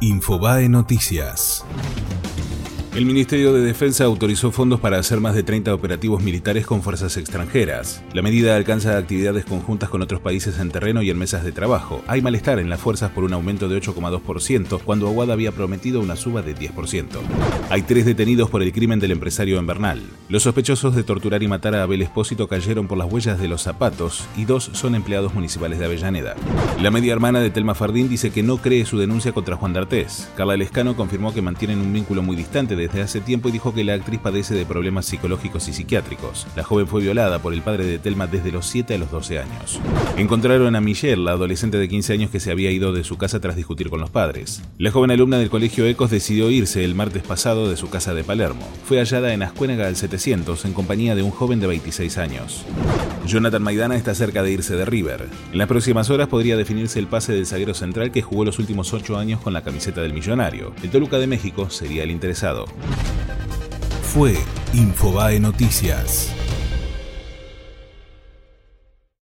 Infobae Noticias. El Ministerio de Defensa autorizó fondos para hacer más de 30 operativos militares con fuerzas extranjeras. La medida alcanza actividades conjuntas con otros países en terreno y en mesas de trabajo. Hay malestar en las fuerzas por un aumento de 8,2% cuando Aguada había prometido una suba de 10%. Hay tres detenidos por el crimen del empresario en Bernal. Los sospechosos de torturar y matar a Abel Espósito cayeron por las huellas de los zapatos y dos son empleados municipales de Avellaneda. La media hermana de Telma Fardín dice que no cree su denuncia contra Juan D'Artés. Carla Lescano confirmó que mantienen un vínculo muy distante de desde hace tiempo y dijo que la actriz padece de problemas psicológicos y psiquiátricos. La joven fue violada por el padre de Telma desde los 7 a los 12 años. Encontraron a Michelle, la adolescente de 15 años que se había ido de su casa tras discutir con los padres. La joven alumna del colegio Ecos decidió irse el martes pasado de su casa de Palermo. Fue hallada en Ascuénaga al 700 en compañía de un joven de 26 años. Jonathan Maidana está cerca de irse de River. En las próximas horas podría definirse el pase del zaguero central que jugó los últimos ocho años con la camiseta del millonario. El Toluca de México sería el interesado. Fue Infobae Noticias.